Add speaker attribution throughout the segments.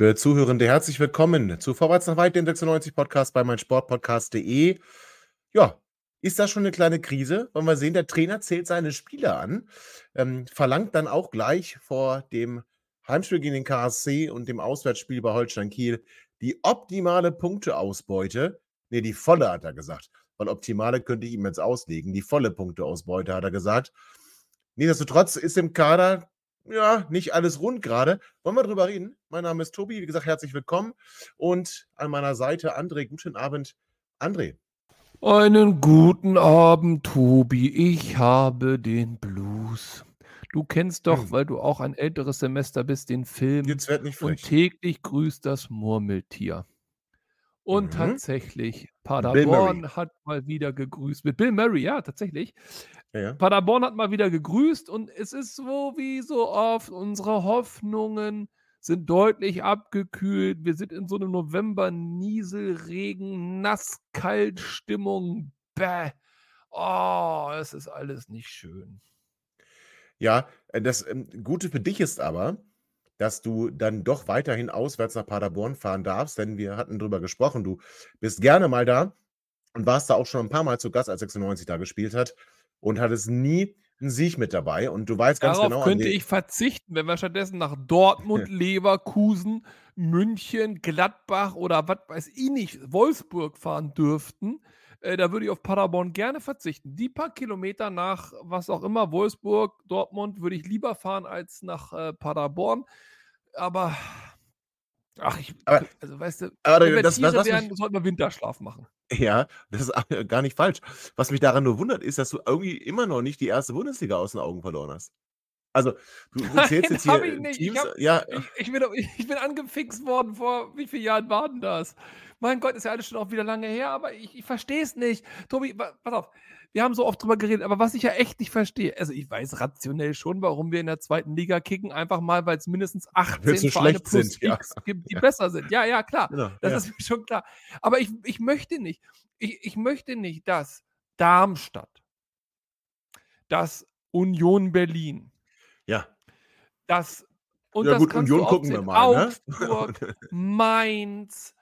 Speaker 1: Liebe Zuhörende, herzlich willkommen zu Vorwärts nach weit, dem 96 Podcast bei meinsportpodcast.de. Ja, ist das schon eine kleine Krise? Wollen wir sehen, der Trainer zählt seine Spieler an, ähm, verlangt dann auch gleich vor dem Heimspiel gegen den KSC und dem Auswärtsspiel bei Holstein Kiel die optimale Punkteausbeute. Ne, die volle hat er gesagt. Weil optimale könnte ich ihm jetzt auslegen. Die volle Punkteausbeute hat er gesagt. Nichtsdestotrotz ist im Kader ja, nicht alles rund gerade. Wollen wir drüber reden? Mein Name ist Tobi, wie gesagt, herzlich willkommen. Und an meiner Seite André, guten Abend. André.
Speaker 2: Einen guten Abend, Tobi. Ich habe den Blues. Du kennst doch, hm. weil du auch ein älteres Semester bist, den Film.
Speaker 1: Jetzt wird nicht
Speaker 2: frech. Und täglich grüßt das Murmeltier. Und mhm. tatsächlich, Paderborn hat mal wieder gegrüßt. Mit Bill Murray, ja, tatsächlich. Ja, ja. Paderborn hat mal wieder gegrüßt und es ist so wie so oft, unsere Hoffnungen sind deutlich abgekühlt. Wir sind in so einem November-Nieselregen, nass-kalt Stimmung. Bäh. Oh, es ist alles nicht schön.
Speaker 1: Ja, äh, das ähm, Gute für dich ist aber, dass du dann doch weiterhin auswärts nach Paderborn fahren darfst, denn wir hatten drüber gesprochen. Du bist gerne mal da und warst da auch schon ein paar Mal zu Gast, als 96 da gespielt hat und hattest nie einen Sieg mit dabei. Und du weißt ganz
Speaker 2: Darauf
Speaker 1: genau.
Speaker 2: könnte ich verzichten, wenn wir stattdessen nach Dortmund, Leverkusen, München, Gladbach oder was weiß ich nicht, Wolfsburg fahren dürften. Äh, da würde ich auf Paderborn gerne verzichten. Die paar Kilometer nach was auch immer, Wolfsburg, Dortmund, würde ich lieber fahren als nach äh, Paderborn. Aber Ach, ich, aber, also weißt du, aber wenn wir das, Tiere das, wären, sollten wir Winterschlaf machen.
Speaker 1: Ja, das ist gar nicht falsch. Was mich daran nur wundert, ist, dass du irgendwie immer noch nicht die erste Bundesliga aus den Augen verloren hast. Also, du, du zählst jetzt hier
Speaker 2: ich nicht. Teams. Ich, hab, ja. ich, ich, bin, ich bin angefixt worden vor wie vielen Jahren war denn das? Mein Gott, ist ja alles schon auch wieder lange her, aber ich, ich verstehe es nicht. Tobi, pass auf, wir haben so oft drüber geredet, aber was ich ja echt nicht verstehe, also ich weiß rationell schon, warum wir in der zweiten Liga kicken, einfach mal, weil es mindestens 18
Speaker 1: so Vereine plus sind,
Speaker 2: ja. gibt, die besser sind. Ja, ja, klar. Genau, das ja. ist mir schon klar. Aber ich, ich möchte nicht, ich, ich möchte nicht, dass Darmstadt, dass Union Berlin,
Speaker 1: ja.
Speaker 2: dass
Speaker 1: und ja, das gut, Union gucken wir mal.
Speaker 2: Ne? Augsburg, ne? Mainz,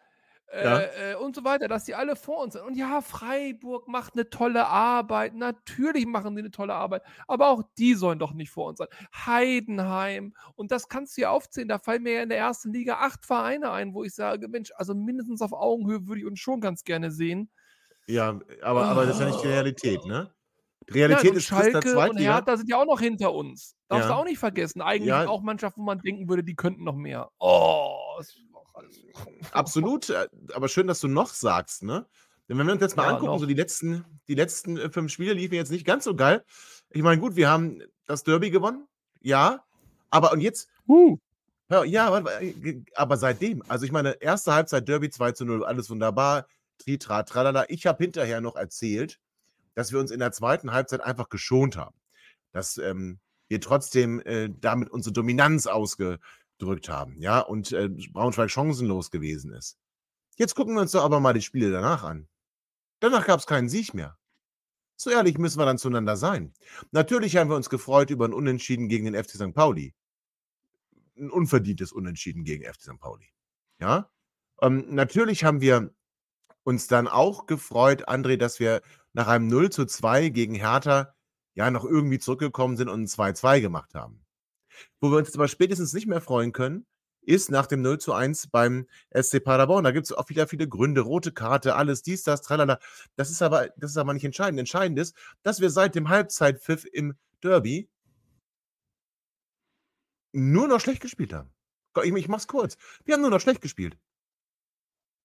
Speaker 2: ja. Äh, äh, und so weiter, dass die alle vor uns sind. Und ja, Freiburg macht eine tolle Arbeit. Natürlich machen die eine tolle Arbeit. Aber auch die sollen doch nicht vor uns sein. Heidenheim. Und das kannst du ja aufzählen. Da fallen mir ja in der ersten Liga acht Vereine ein, wo ich sage, Mensch, also mindestens auf Augenhöhe würde ich uns schon ganz gerne sehen.
Speaker 1: Ja, aber, aber das ist ja nicht die Realität, ne? Die Realität ja, ist
Speaker 2: Schalke Zweitliga. und Hertha sind ja auch noch hinter uns. Darfst ja. du auch nicht vergessen. Eigentlich ja. auch Mannschaften, wo man denken würde, die könnten noch mehr. Oh, das
Speaker 1: Absolut, äh, aber schön, dass du noch sagst, ne? Denn wenn wir uns jetzt mal ja, angucken, noch. so die letzten, die letzten äh, fünf Spiele liefen jetzt nicht ganz so geil. Ich meine, gut, wir haben das Derby gewonnen, ja, aber und jetzt, uh. ja, äh, aber seitdem, also ich meine, erste Halbzeit Derby 2 zu 0, alles wunderbar, Tritra, tralala. Ich habe hinterher noch erzählt, dass wir uns in der zweiten Halbzeit einfach geschont haben. Dass ähm, wir trotzdem äh, damit unsere Dominanz ausge, gedrückt haben, ja, und äh, Braunschweig chancenlos gewesen ist. Jetzt gucken wir uns doch aber mal die Spiele danach an. Danach gab es keinen Sieg mehr. So ehrlich müssen wir dann zueinander sein. Natürlich haben wir uns gefreut über ein Unentschieden gegen den FC St. Pauli. Ein unverdientes Unentschieden gegen FC St. Pauli. Ja. Ähm, natürlich haben wir uns dann auch gefreut, André, dass wir nach einem 0 zu 2 gegen Hertha ja noch irgendwie zurückgekommen sind und ein 2-2 gemacht haben. Wo wir uns jetzt aber spätestens nicht mehr freuen können, ist nach dem 0 zu 1 beim SC Paderborn. Da gibt es auch wieder viele Gründe, rote Karte, alles, dies, das, tralala. Das ist aber, das ist aber nicht entscheidend. Entscheidend ist, dass wir seit dem Halbzeitpfiff im Derby nur noch schlecht gespielt haben. Ich, ich mach's kurz. Wir haben nur noch schlecht gespielt.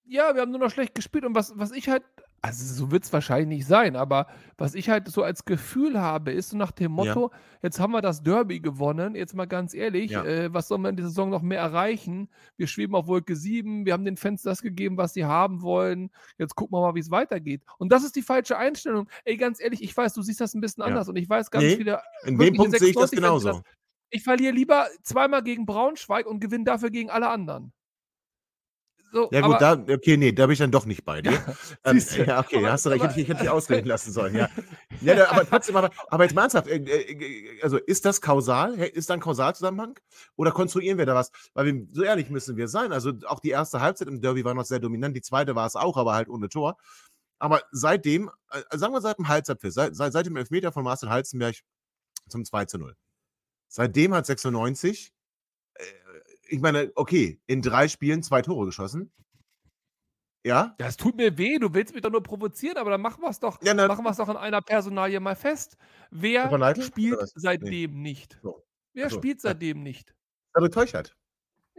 Speaker 2: Ja, wir haben nur noch schlecht gespielt. Und was, was ich halt Also, so wird es wahrscheinlich nicht sein, aber was ich halt so als Gefühl habe, ist so nach dem
Speaker 1: Ja.
Speaker 2: Motto: „Jetzt haben wir das Derby gewonnen, jetzt mal ganz ehrlich,
Speaker 1: Ja.
Speaker 2: äh, was soll man in dieser Saison noch mehr erreichen? Wir schweben auf Wolke 7, wir haben den Fans das gegeben, was sie haben wollen. Jetzt gucken wir mal, wie es weitergeht.“ Und das ist die falsche Einstellung. Ey, ganz ehrlich, ich weiß, du siehst das ein bisschen
Speaker 1: Ja.
Speaker 2: anders und ich weiß ganz
Speaker 1: Ne,
Speaker 2: viele
Speaker 1: in dem Punkt sehe ich das
Speaker 2: 96-Fans, die
Speaker 1: genauso.
Speaker 2: ich verliere lieber zweimal gegen Braunschweig und gewinne dafür gegen alle anderen. So,
Speaker 1: Ja gut,
Speaker 2: aber
Speaker 1: da okay, ne, da bin ich dann doch nicht bei dir.
Speaker 2: Ja,
Speaker 1: Ähm, ja, okay,
Speaker 2: aber
Speaker 1: hast du recht,
Speaker 2: aber
Speaker 1: hätte ich hätte ich ausreden lassen sollen, ja. Ja, da aber trotzdem, aber aber jetzt mal ernsthaft, äh, äh, also ist das kausal? Ist da 'n Kausalzusammenhang? Oder konstruieren wir da was? Weil wir so ehrlich müssen wir sein, also auch die erste Halbzeit im Derby war noch sehr dominant, die zweite war es auch, aber halt ohne Tor. Aber seitdem, äh, sagen wir seit dem Halbzeitpfiff, seit seit seit dem Elfmeter von Marcel Halstenberg zum 2:0. Seitdem hat 96, äh, ich meine, okay, in 3 Spielen 2 Tore geschossen. Ja?
Speaker 2: Es tut mir weh, du willst mich doch nur provozieren, aber dann machen wir's doch
Speaker 1: Ja, na
Speaker 2: machen wir's doch an einer Personalie mal fest. Wer spielt seitdem nicht?
Speaker 1: So.
Speaker 2: Wer
Speaker 1: so,
Speaker 2: spielt seitdem nicht?
Speaker 1: Cedric Teuchert.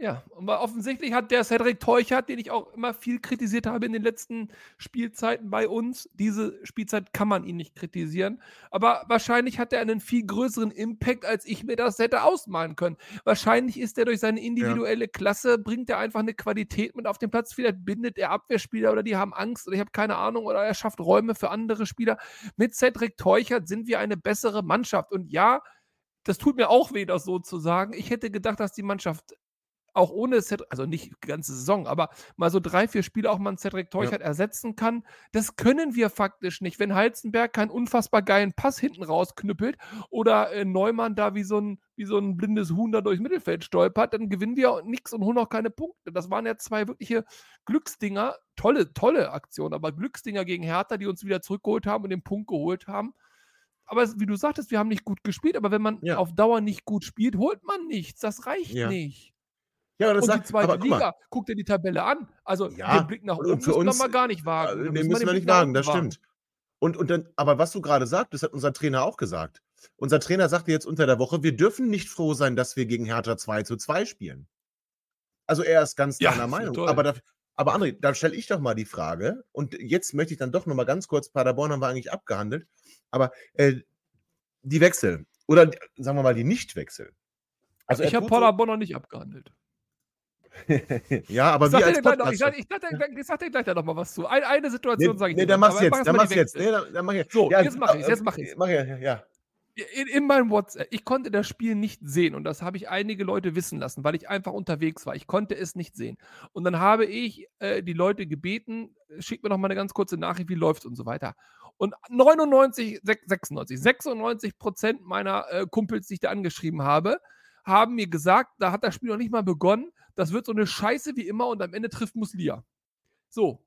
Speaker 2: Ja, aber offensichtlich hat der Cedric Teuchert, den ich auch immer viel kritisiert habe in den letzten Spielzeiten bei uns diese Spielzeit kann man ihn nicht kritisieren, aber wahrscheinlich hat er einen viel größeren Impact, als ich mir das hätte ausmalen können. Wahrscheinlich ist er durch seine
Speaker 1: Ja.
Speaker 2: individuelle Klasse bringt er einfach 'ne Qualität mit auf den Platz. Vielleicht bindet er Abwehrspieler oder die haben Angst oder ich habe keine Ahnung oder er schafft Räume für andere Spieler. Mit Cedric Teuchert sind wir eine bessere Mannschaft und ja, das tut mir auch weh, das so zu sagen. Ich hätte gedacht, dass die Mannschaft auch ohne Ced also nicht die ganze Saison, aber mal so 3, 4 Spiele auch mal 'n Cedric
Speaker 1: Ja.
Speaker 2: Teuchert ersetzen kann. Das können wir faktisch nicht. Wenn Halstenberg keinen unfassbar geilen Pass hinten rausknüppelt oder, äh, Neumann da wie so 'n wie so 'n blindes Huhn da durchs Mittelfeld stolpert, dann gewinnen wir nix und holen auch keine Punkte. Das waren ja 2 wirkliche Glücksdinger. Tolle, tolle Aktionen, aber Glücksdinger gegen Hertha, die uns wieder zurückgeholt haben und den Punkt geholt haben. Aber wie du sagtest, wir haben nicht gut gespielt, aber wenn man
Speaker 1: Ja.
Speaker 2: auf Dauer nicht gut spielt, holt man nichts. Das reicht
Speaker 1: Ja.
Speaker 2: nicht.
Speaker 1: Ja, aber das
Speaker 2: Und die
Speaker 1: sagt
Speaker 2: 2.
Speaker 1: guck mal
Speaker 2: Liga, guck dir die Tabelle an. Also,
Speaker 1: Ja,
Speaker 2: den Blick nach oben
Speaker 1: für
Speaker 2: müssen wir
Speaker 1: uns,
Speaker 2: gar nicht wagen.
Speaker 1: äh,
Speaker 2: Da
Speaker 1: ne,
Speaker 2: müssen wir
Speaker 1: müssen
Speaker 2: den
Speaker 1: wir nicht wagen, das
Speaker 2: wagen.
Speaker 1: stimmt. Und und dann aber was du grade sagtest, hat unser Trainer auch gesagt. Unser Trainer sagte jetzt unter der Woche: „Wir dürfen nicht froh sein, dass wir gegen Hertha 2:2 spielen.“ Also, er ist ganz deiner
Speaker 2: ja
Speaker 1: Meinung.
Speaker 2: toll.
Speaker 1: Aber da aber André, dann stelle ich doch mal die Frage und jetzt möchte ich dann doch noch mal ganz kurz Paderborn haben wir eigentlich abgehandelt, aber, äh, die Wechsel oder sagen wir mal, die Nichtwechsel. Also,
Speaker 2: Ich habe Paderborn noch nicht abgehandelt.
Speaker 1: Ja, aber
Speaker 2: Ich
Speaker 1: wir als
Speaker 2: gleich noch ich
Speaker 1: Podcast
Speaker 2: sage ich gleich ich sage dir gleich da noch mal was zu. Ein eine
Speaker 1: Ne,
Speaker 2: Situation sage ich
Speaker 1: ne,
Speaker 2: dir
Speaker 1: dann
Speaker 2: noch,
Speaker 1: mach's jetzt,
Speaker 2: mach
Speaker 1: dann mach's jetzt. Dann dann mach ich
Speaker 2: So,
Speaker 1: ja,
Speaker 2: jetzt mache ich's,
Speaker 1: äh,
Speaker 2: jetzt mache ich's.
Speaker 1: mach ja, ja.
Speaker 2: In in meinem WhatsApp ich konnte das Spiel nicht sehen und das habe ich einige Leute wissen lassen, weil ich einfach unterwegs war. Ich konnte es nicht sehen. Und dann habe ich, äh, die Leute gebeten: „Schickt mir doch mal 'ne ganz kurze Nachricht, wie läuft's“ und so weiter. Und 99, sech 96, 96 meiner, äh, Kumpels, die ich da angeschrieben habe, haben mir gesagt, da hat das Spiel noch nicht mal begonnen, das wird so 'ne Scheiße wie immer und am Ende trifft Muslia. So,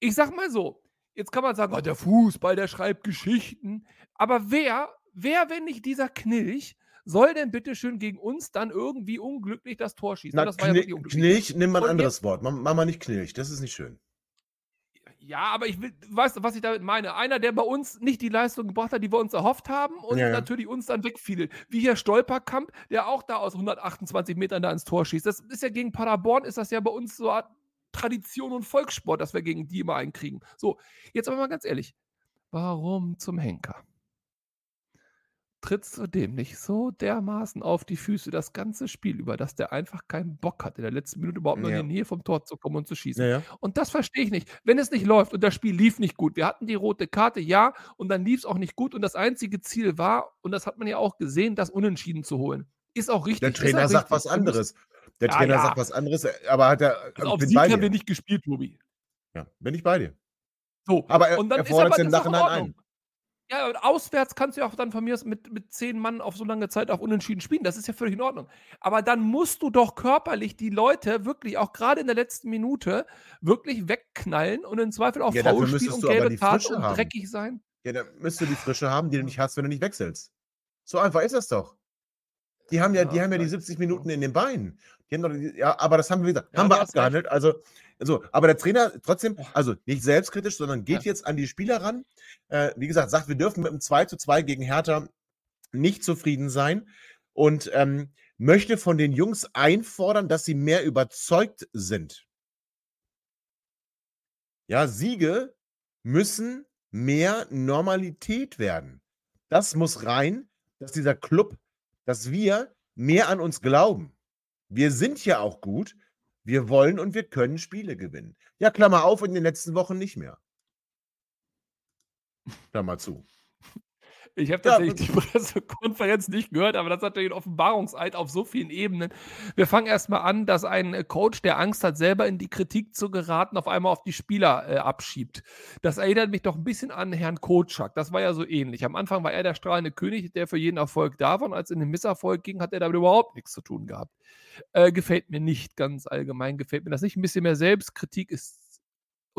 Speaker 2: ich sage mal so, jetzt kann man sagen: „Oh, der Fußball, der schreibt Geschichten.“ Aber wer wer, wenn nicht dieser Knilch, soll denn bitte schön gegen uns dann irgendwie unglücklich das Tor schießen?
Speaker 1: Na,
Speaker 2: das war ja
Speaker 1: Kni
Speaker 2: wirklich unglücklich.
Speaker 1: Knilch, nimm mal 'n
Speaker 2: Und
Speaker 1: anderes
Speaker 2: jetzt
Speaker 1: Wort. Mach mach mal nicht Knilch, das ist nicht schön.
Speaker 2: Ja, aber ich will weißt du, was ich damit meine? Einer, der bei uns nicht die Leistung gebracht hat, die wir uns erhofft haben und
Speaker 1: Ja,
Speaker 2: natürlich uns dann wegfiedelt. Wie hier Stolperkamp, der auch da aus 128 Metern da ins Tor schießt. Das ist ja gegen Paderborn ist das ja bei uns so Art Tradition und Volkssport, dass wir gegen die immer einen kriegen. So, jetzt aber mal ganz ehrlich, warum zum Henker trittst du dem nicht so dermaßen auf die Füße das ganze Spiel über, dass der einfach keinen Bock hat, in der letzten Minute überhaupt noch in
Speaker 1: Ja.
Speaker 2: die Nähe vom Tor zu kommen und zu schießen?
Speaker 1: Ja, ja.
Speaker 2: Und das verstehe ich nicht. Wenn es nicht läuft und das Spiel lief nicht gut, wir hatten die rote Karte, ja, und dann lief's auch nicht gut und das einzige Ziel war, und das hat man ja auch gesehen, das Unentschieden zu holen. Ist auch
Speaker 1: Der
Speaker 2: richtig, ist
Speaker 1: Trainer sagt
Speaker 2: richtig.
Speaker 1: was anderes. Der Trainer sagt was anderes, äh, aber hat er
Speaker 2: Also,
Speaker 1: also,
Speaker 2: auf Sieg haben wir
Speaker 1: dir.
Speaker 2: nicht gespielt, Tobi.
Speaker 1: Ja, bin ich bei dir.
Speaker 2: So,
Speaker 1: Aber er
Speaker 2: und dann
Speaker 1: er fordert's
Speaker 2: das
Speaker 1: im
Speaker 2: in
Speaker 1: Nachhinein ein.
Speaker 2: Ja, und auswärts kannst du ja auch dann von mir aus mit mit 10 Mann auf so lange Zeit auf Unentschieden spielen. Das ist ja völlig in Ordnung. Aber dann musst du doch körperlich die Leute wirklich auch grade in der letzten Minute wirklich wegknallen und im Zweifel auch
Speaker 1: Ja,
Speaker 2: Foul spielen
Speaker 1: müsstest
Speaker 2: und gelbe
Speaker 1: die
Speaker 2: Karte und dreckig sein.
Speaker 1: Ja, dann müsst du die Frische haben, die du nicht hast, wenn du nicht wechselst. So einfach ist das doch. Die haben ja die
Speaker 2: Ja,
Speaker 1: haben ja die
Speaker 2: vielleicht
Speaker 1: 70
Speaker 2: ist es
Speaker 1: Minuten in den Beinen. Die haben doch die ja, aber das haben wir wieder
Speaker 2: Ja,
Speaker 1: haben wir
Speaker 2: hast recht.
Speaker 1: abgehandelt. Also so, aber der Trainer trotzdem, also nicht selbstkritisch, sondern geht
Speaker 2: Ja.
Speaker 1: jetzt an die Spieler ran. Äh, wie gesagt, sagt, wir dürfen mit dem 2:2 gegen Hertha nicht zufrieden sein und, ähm, möchte von den Jungs einfordern, dass sie mehr überzeugt sind. Ja, Siege müssen mehr Normalität werden. Das muss rein, dass dieser Club, dass wir mehr an uns glauben. Wir sind ja auch gut. Wir wollen und wir können Spiele gewinnen. Ja, Klammer auf, in den letzten Wochen nicht mehr. Klammer zu.
Speaker 2: Ich habe tatsächlich ja. die Pressekonferenz nicht gehört, aber das ist natürlich ein Offenbarungseid auf so vielen Ebenen. Wir fangen erstmal an, dass ein Coach, der Angst hat, selber in die Kritik zu geraten, auf einmal auf die Spieler äh, abschiebt. Das erinnert mich doch ein bisschen an Herrn Kotschak. Das war ja so ähnlich. Am Anfang war er der strahlende König, der für jeden Erfolg da war. Und als es in den Misserfolg ging, hat er damit überhaupt nichts zu tun gehabt. Äh, gefällt mir nicht ganz allgemein, gefällt mir das nicht. Ein bisschen mehr Selbstkritik ist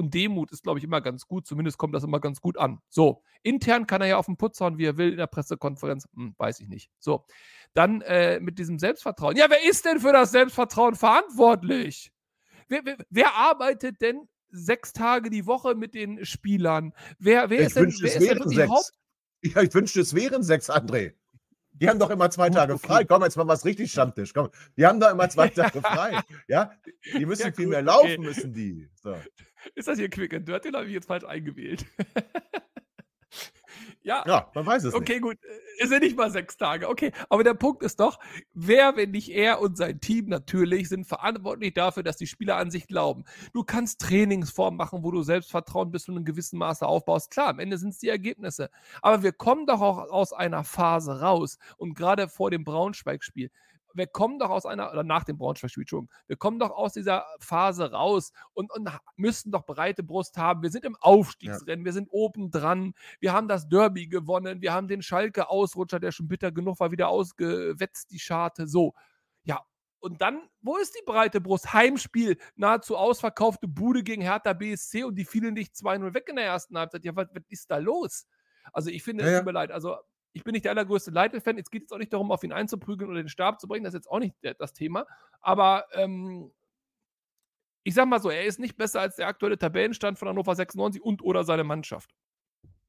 Speaker 2: und Demut ist, glaube ich, immer ganz gut. Zumindest kommt das immer ganz gut an. So, intern kann er ja auf den Putz hauen, wie er will in der Pressekonferenz. Hm, weiß ich nicht. So, dann äh, mit diesem Selbstvertrauen. Ja, wer ist denn für das Selbstvertrauen verantwortlich? Wer, wer, wer arbeitet denn sechs Tage die Woche mit den Spielern? Wer, wer
Speaker 1: ich
Speaker 2: ist denn,
Speaker 1: wer es ist denn sechs. Ja, ich wünschte, es wären sechs, André. Die haben doch immer zwei Tage okay. frei. Komm, jetzt mal was richtig Stammtisch. Komm, die haben doch immer zwei Tage frei. Ja, die müssen ja, viel mehr laufen, okay. müssen die. So.
Speaker 2: Ist das hier Quick and Dirt? Den habe ich jetzt falsch eingewählt.
Speaker 1: ja. Ja, man weiß es
Speaker 2: okay, nicht. Okay, gut. Ist ja nicht mal sechs Tage. Okay, aber der Punkt ist doch, wer, wenn nicht er und sein Team natürlich, sind verantwortlich dafür, dass die Spieler an sich glauben. Du kannst Trainingsformen machen, wo du Selbstvertrauen bis zu einem gewissen Maße aufbaust. Klar, am Ende sind es die Ergebnisse. Aber wir kommen doch auch aus einer Phase raus. Und gerade vor dem Braunschweig-Spiel wir kommen doch aus einer, oder nach dem Braunschweig-Spiel, wir kommen doch aus dieser Phase raus und, und müssten doch breite Brust haben. Wir sind im Aufstiegsrennen, ja. wir sind oben dran, wir haben das Derby gewonnen, wir haben den Schalke-Ausrutscher, der schon bitter genug war, wieder ausgewetzt, die Scharte. So, ja. Und dann, wo ist die breite Brust? Heimspiel, nahezu ausverkaufte Bude gegen Hertha BSC und die fielen nicht 2-0 weg in der ersten Halbzeit. Ja, was, was ist da los? Also ich finde, es ja, ja. tut mir leid. Also ich bin nicht der allergrößte Leitl-Fan. Jetzt geht es auch nicht darum, auf ihn einzuprügeln oder den Stab zu bringen. Das ist jetzt auch nicht das Thema. Aber ähm, ich sag mal so, er ist nicht besser als der aktuelle Tabellenstand von Hannover 96 und oder seine Mannschaft.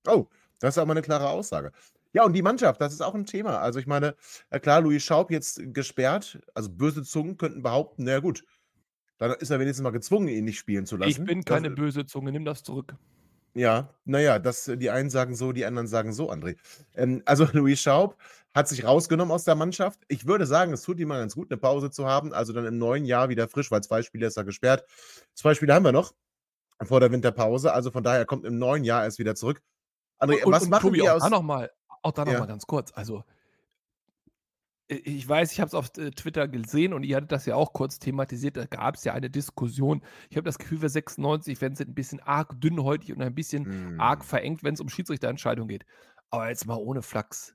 Speaker 1: Oh, das ist aber eine klare Aussage. Ja, und die Mannschaft, das ist auch ein Thema. Also ich meine, klar, Louis Schaub jetzt gesperrt. Also böse Zungen könnten behaupten, naja gut, dann ist er wenigstens mal gezwungen, ihn nicht spielen zu lassen. Ich
Speaker 2: bin keine das, böse Zunge, nimm das zurück.
Speaker 1: Ja, naja, das die einen sagen so, die anderen sagen so, André. Ähm, also Louis Schaub hat sich rausgenommen aus der Mannschaft. Ich würde sagen, es tut ihm mal ganz gut, eine Pause zu haben, also dann im neuen Jahr wieder frisch, weil zwei Spiele ist er gesperrt. Zwei Spiele haben wir noch vor der Winterpause, also von daher kommt im neuen Jahr erst wieder zurück.
Speaker 2: André, und, was und, machen Tobi, wir aus... Da noch mal, auch da noch ja. mal ganz kurz, also ich weiß, ich habe es auf äh, Twitter gesehen und ihr hattet das ja auch kurz thematisiert. Da gab es ja eine Diskussion. Ich habe das Gefühl, für 96 wenn es ein bisschen arg dünnhäutig und ein bisschen mm. arg verengt, wenn es um Schiedsrichterentscheidungen geht. Aber jetzt mal ohne Flachs.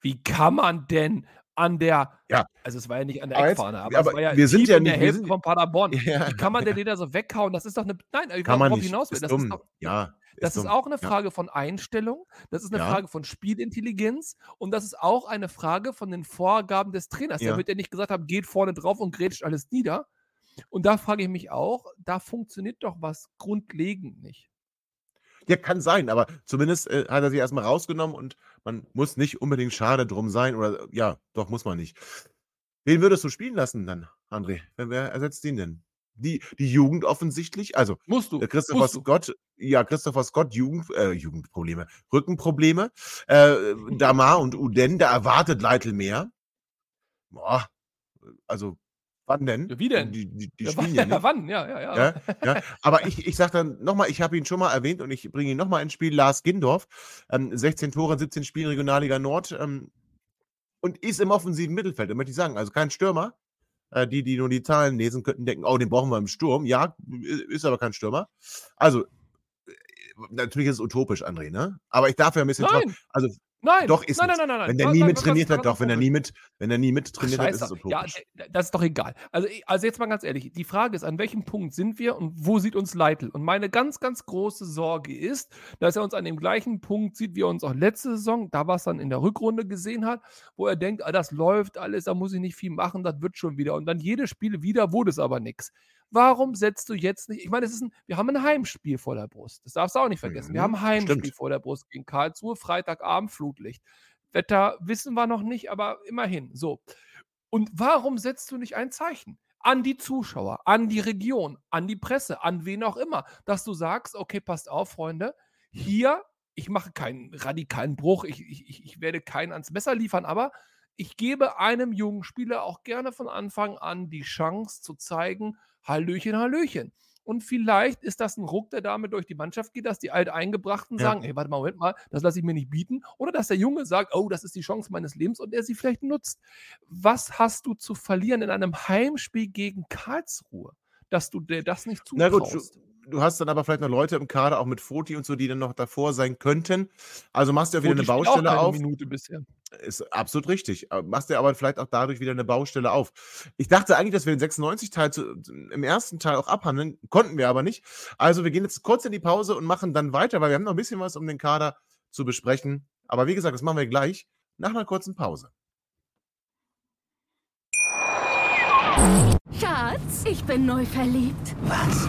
Speaker 2: Wie kann man denn an der,
Speaker 1: ja.
Speaker 2: also es war ja nicht an der aber Eckfahne, aber,
Speaker 1: aber
Speaker 2: es war ja
Speaker 1: wir sind ja nicht,
Speaker 2: der Hälfte von Paderborn. Ja. Wie kann man denn den da so weghauen? Das ist doch eine, nein,
Speaker 1: ich kann man nicht. hinaus
Speaker 2: will.
Speaker 1: Das
Speaker 2: ist
Speaker 1: doch, ja.
Speaker 2: Das ist, ist auch eine Frage ja. von Einstellung, das ist eine. Frage von Spielintelligenz und das ist auch eine Frage von den Vorgaben des Trainers. Der wird ja nicht gesagt haben, geht vorne drauf und grätscht alles nieder. Und da frage ich mich auch, da funktioniert doch was grundlegend nicht.
Speaker 1: Ja, kann sein, aber zumindest äh, hat er sich erstmal rausgenommen und man muss nicht unbedingt schade drum sein oder ja, doch muss man nicht. Wen würdest du spielen lassen dann, André? Wer ersetzt ihn denn? Die, die Jugend offensichtlich, also
Speaker 2: musst du,
Speaker 1: Christopher
Speaker 2: musst
Speaker 1: Scott, du. ja, Christopher Scott, Jugend, äh, Jugendprobleme, Rückenprobleme, äh, Damar und Uden, da erwartet Leitl mehr. Boah, also Wann denn?
Speaker 2: Ja, wie denn?
Speaker 1: Die, die, die
Speaker 2: ja,
Speaker 1: spielen ja,
Speaker 2: ja wann? Ja, ja,
Speaker 1: ja. ja. Aber ich, ich sage dann nochmal, ich habe ihn schon mal erwähnt und ich bringe ihn nochmal ins Spiel. Lars Gindorf, ähm, 16 Tore, 17 Spiele Regionalliga Nord ähm, und ist im offensiven Mittelfeld, möchte ich sagen. Also kein Stürmer, äh, die, die nur die Zahlen lesen könnten, denken, oh, den brauchen wir im Sturm. Ja, ist aber kein Stürmer. Also, äh, natürlich ist es utopisch, André, ne? Aber ich darf ja ein bisschen.
Speaker 2: Nein.
Speaker 1: Also,
Speaker 2: Nein,
Speaker 1: doch ist
Speaker 2: nein, nein, nein, nein,
Speaker 1: Wenn der nie mit trainiert hat, doch, wenn er nie mit, wenn er nie mit trainiert hat, ist es utopisch.
Speaker 2: Ja, das ist doch egal. Also, also jetzt mal ganz ehrlich, die Frage ist, an welchem Punkt sind wir und wo sieht uns Leitl? Und meine ganz, ganz große Sorge ist, dass er uns an dem gleichen Punkt sieht, wie er uns auch letzte Saison, da war es dann in der Rückrunde gesehen hat, wo er denkt, ah, das läuft alles, da muss ich nicht viel machen, das wird schon wieder. Und dann jedes Spiel wieder wurde es aber nichts. Warum setzt du jetzt nicht? Ich meine, es ist ein, wir haben ein Heimspiel vor der Brust. Das darfst du auch nicht vergessen. Mhm, wir haben ein Heimspiel stimmt. vor der Brust gegen Karlsruhe, Freitagabend, Flutlicht. Wetter wissen wir noch nicht, aber immerhin. So. Und warum setzt du nicht ein Zeichen? An die Zuschauer, an die Region, an die Presse, an wen auch immer, dass du sagst, okay, passt auf, Freunde, Hier, ich mache keinen radikalen Bruch, ich, ich, ich werde keinen ans Messer liefern, aber ich gebe einem jungen Spieler auch gerne von Anfang an die Chance zu zeigen, Hallöchen, Hallöchen. Und vielleicht ist das ein Ruck, der damit durch die Mannschaft geht, dass die Alteingebrachten ja. sagen, hey, warte mal, Moment mal, das lasse ich mir nicht bieten. Oder dass der Junge sagt, oh, das ist die Chance meines Lebens und er sie vielleicht nutzt. Was hast du zu verlieren in einem Heimspiel gegen Karlsruhe, dass du dir das nicht zutraust? Na gut,
Speaker 1: du hast dann aber vielleicht noch Leute im Kader, auch mit Foti und so, die dann noch davor sein könnten. Also machst du ja wieder Foti eine Baustelle auch auf.
Speaker 2: Minute bisher.
Speaker 1: Ist absolut richtig. Äh, machst du aber vielleicht auch dadurch wieder eine Baustelle auf. Ich dachte eigentlich, dass wir den 96-Teil im ersten Teil auch abhandeln, konnten wir aber nicht. Also wir gehen jetzt kurz in die Pause und machen dann weiter, weil wir haben noch ein bisschen was, um den Kader zu besprechen. Aber wie gesagt, das machen wir gleich nach einer kurzen Pause.
Speaker 3: Schatz, ich bin neu verliebt.
Speaker 4: Was?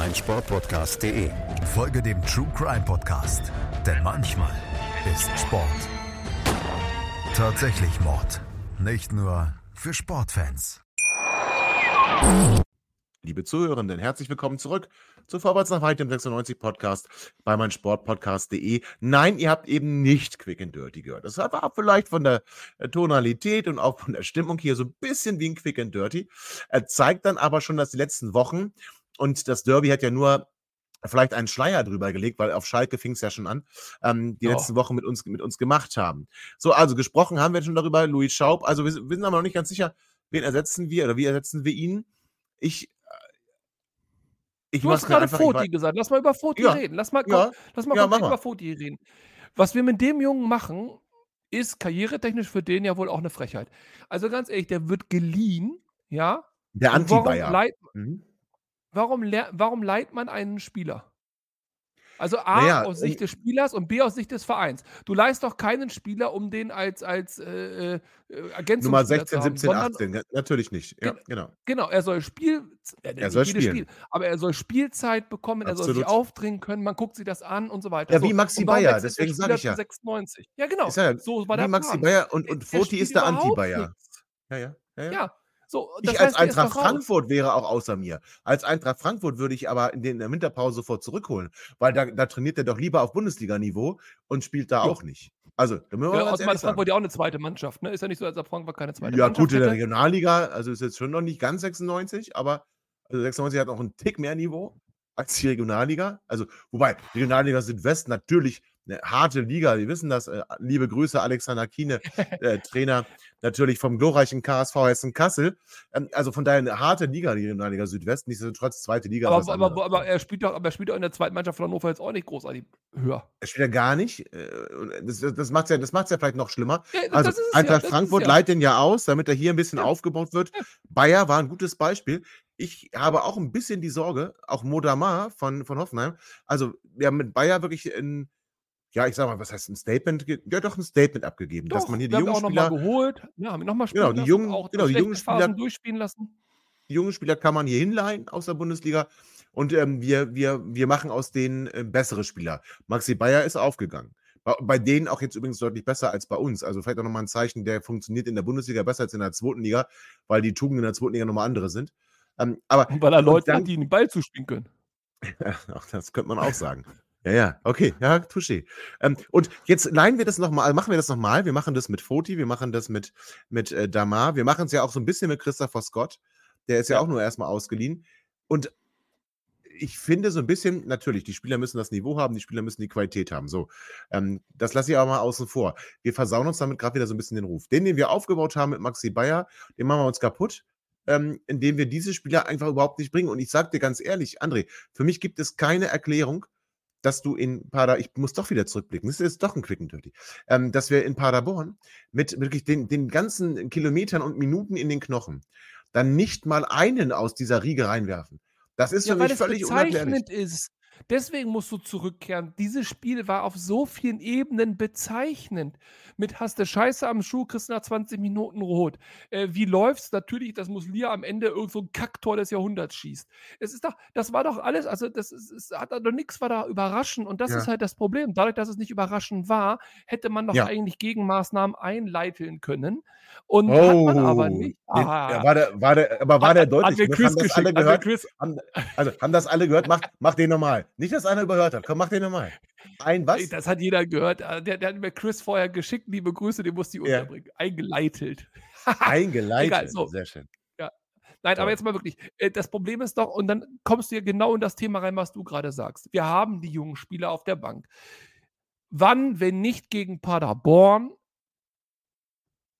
Speaker 5: meinsportpodcast.de. Folge dem True Crime Podcast, denn manchmal ist Sport tatsächlich Mord. Nicht nur für Sportfans.
Speaker 1: Liebe Zuhörenden, herzlich willkommen zurück zu Vorwärts nach Weit, dem 96 Podcast bei meinsportpodcast.de. Nein, ihr habt eben nicht Quick and Dirty gehört. Das war vielleicht von der äh, Tonalität und auch von der Stimmung hier so ein bisschen wie ein Quick and Dirty. Er zeigt dann aber schon, dass die letzten Wochen und das Derby hat ja nur vielleicht einen Schleier drüber gelegt, weil auf Schalke fing es ja schon an, ähm, die oh. letzten Wochen mit uns, mit uns gemacht haben. So, also gesprochen haben wir schon darüber, Louis Schaub. Also wir, wir sind aber noch nicht ganz sicher, wen ersetzen wir oder wie ersetzen wir ihn. Ich äh,
Speaker 2: ich du hast gerade Foti gesagt. Lass mal über Foti ja. reden. Lass mal, komm, ja. lass mal, ja, über Foti reden. Was wir mit dem Jungen machen, ist karrieretechnisch für den ja wohl auch eine Frechheit. Also ganz ehrlich, der wird geliehen, ja.
Speaker 1: Der Anti-Bayer. Mhm.
Speaker 2: Warum, warum leiht man einen Spieler? Also A naja, aus Sicht des Spielers und B aus Sicht des Vereins. Du leist doch keinen Spieler, um den als, als äh, äh, Ergänzung
Speaker 1: Nummer 16, 17, 18, natürlich nicht. Ja, genau.
Speaker 2: Genau, er soll Spiel,
Speaker 1: äh, er soll spielen.
Speaker 2: Spiel, aber er soll Spielzeit bekommen, er Absolut. soll sich aufdringen können, man guckt sich das an und so weiter.
Speaker 1: Ja, wie Maxi Bayer, deswegen sage ich ja.
Speaker 2: 96. Ja, genau.
Speaker 1: Ja, so war wie der Maxi Bayer und, und Foti ist der Anti-Bayer.
Speaker 2: Ja, ja. Ja, ja. ja, so,
Speaker 1: ich als Eintracht Frankfurt wäre auch außer mir. Als Eintracht Frankfurt würde ich aber in, den, in der Winterpause sofort zurückholen, weil da, da trainiert er doch lieber auf Bundesliga-Niveau und spielt da ja. auch nicht. Also, da
Speaker 2: müssen wir ja, Osman Frankfurt ja auch eine zweite Mannschaft, ne? Ist ja nicht so, als ob Frankfurt keine zweite
Speaker 1: ja,
Speaker 2: Mannschaft
Speaker 1: Ja, gut, in der Regionalliga, also ist jetzt schon noch nicht ganz 96, aber also 96 hat noch einen Tick mehr Niveau als die Regionalliga. Also, wobei, Regionalliga Südwest natürlich eine harte Liga. Wir wissen das. Äh, liebe Grüße, Alexander Kiene, äh, Trainer natürlich vom glorreichen KSV Hessen Kassel. Ähm, also von daher eine harte Liga, die Regionalliga Südwest. Nichtsdestotrotz zweite Liga.
Speaker 2: Aber, aber, aber, er spielt doch, aber er spielt doch in der zweiten Mannschaft von Hannover jetzt auch nicht großartig höher.
Speaker 1: Er spielt ja gar nicht. Äh, das, das macht es ja, ja vielleicht noch schlimmer. Ja, also Eintracht ja, Frankfurt ja. leitet den ja aus, damit er hier ein bisschen aufgebaut wird. Bayer war ein gutes Beispiel. Ich habe auch ein bisschen die Sorge, auch Modamar von, von Hoffenheim. Also, wir haben mit Bayer wirklich in ja, ich sag mal, was heißt ein Statement? Ja, doch ein Statement abgegeben,
Speaker 2: doch,
Speaker 1: dass man hier
Speaker 2: die
Speaker 1: jungen
Speaker 2: Spieler. Auch noch mal geholt. Ja, haben wir nochmal
Speaker 1: spielen genau, die jungen, auch genau, die jungen Spieler
Speaker 2: durchspielen lassen.
Speaker 1: Die jungen Spieler kann man hier hinleihen aus der Bundesliga und ähm, wir, wir, wir machen aus denen äh, bessere Spieler. Maxi Bayer ist aufgegangen. Bei, bei, denen auch jetzt übrigens deutlich besser als bei uns. Also vielleicht auch nochmal ein Zeichen, der funktioniert in der Bundesliga besser als in der zweiten Liga, weil die Tugenden in der zweiten Liga nochmal andere sind. Ähm, aber,
Speaker 2: und weil er Leute hat, die den Ball zuspielen können.
Speaker 1: Ach, das könnte man auch sagen. Ja, ja, okay, ja, touché. Ähm, und jetzt leihen wir das nochmal, machen wir das nochmal. Wir machen das mit Foti, wir machen das mit, mit äh, Damar, wir machen es ja auch so ein bisschen mit Christopher Scott. Der ist ja, ja auch nur erstmal ausgeliehen. Und ich finde so ein bisschen, natürlich, die Spieler müssen das Niveau haben, die Spieler müssen die Qualität haben. So, ähm, das lasse ich aber mal außen vor. Wir versauen uns damit gerade wieder so ein bisschen den Ruf. Den, den wir aufgebaut haben mit Maxi Bayer, den machen wir uns kaputt, ähm, indem wir diese Spieler einfach überhaupt nicht bringen. Und ich sage dir ganz ehrlich, André, für mich gibt es keine Erklärung, dass du in Pader, ich muss doch wieder zurückblicken, das ist doch ein Quick and Dirty, ähm, dass wir in Paderborn mit wirklich den, den ganzen Kilometern und Minuten in den Knochen dann nicht mal einen aus dieser Riege reinwerfen. Das ist ja, für mich völlig unerklärlich.
Speaker 2: Ist, Deswegen musst du zurückkehren. Dieses Spiel war auf so vielen Ebenen bezeichnend. Mit hast du Scheiße am Schuh, kriegst nach 20 Minuten rot. Äh, wie läuft's? Natürlich, das muss Lia am Ende irgend so ein Kacktor des Jahrhunderts schießt. Es ist doch, das war doch alles, also das ist, es hat doch nichts war da überraschend und das
Speaker 1: Ja.
Speaker 2: ist halt das Problem. Dadurch, dass es nicht überraschend war, hätte man doch
Speaker 1: Ja.
Speaker 2: eigentlich Gegenmaßnahmen einleiten können und hat man aber
Speaker 1: Oh,
Speaker 2: nicht. Ah.
Speaker 1: ja, war der, war der, aber war der
Speaker 2: Hat-
Speaker 1: deutlich
Speaker 2: hat
Speaker 1: genug?
Speaker 2: Quiz
Speaker 1: Haben das alle
Speaker 2: hat
Speaker 1: gehört? Haben, also, haben das alle gehört? Mach, mach den nochmal. Nicht, dass einer überhört hat. Komm, mach den nochmal. Ein was?
Speaker 2: Das hat jeder gehört. Äh, Der, der hat mir Chris vorher geschickt. Liebe Grüße, den musste ich
Speaker 1: Ja.
Speaker 2: unterbringen. Eingeleitet.
Speaker 1: Eingeleitet.
Speaker 2: Egal, so.
Speaker 1: Sehr schön.
Speaker 2: Nein,
Speaker 1: Toll.
Speaker 2: aber jetzt mal wirklich. äh, Das Problem ist doch, und dann kommst du ja genau in das Thema rein, was du gerade sagst. Wir haben die jungen Spieler auf der Bank. Wann, wenn nicht gegen Paderborn,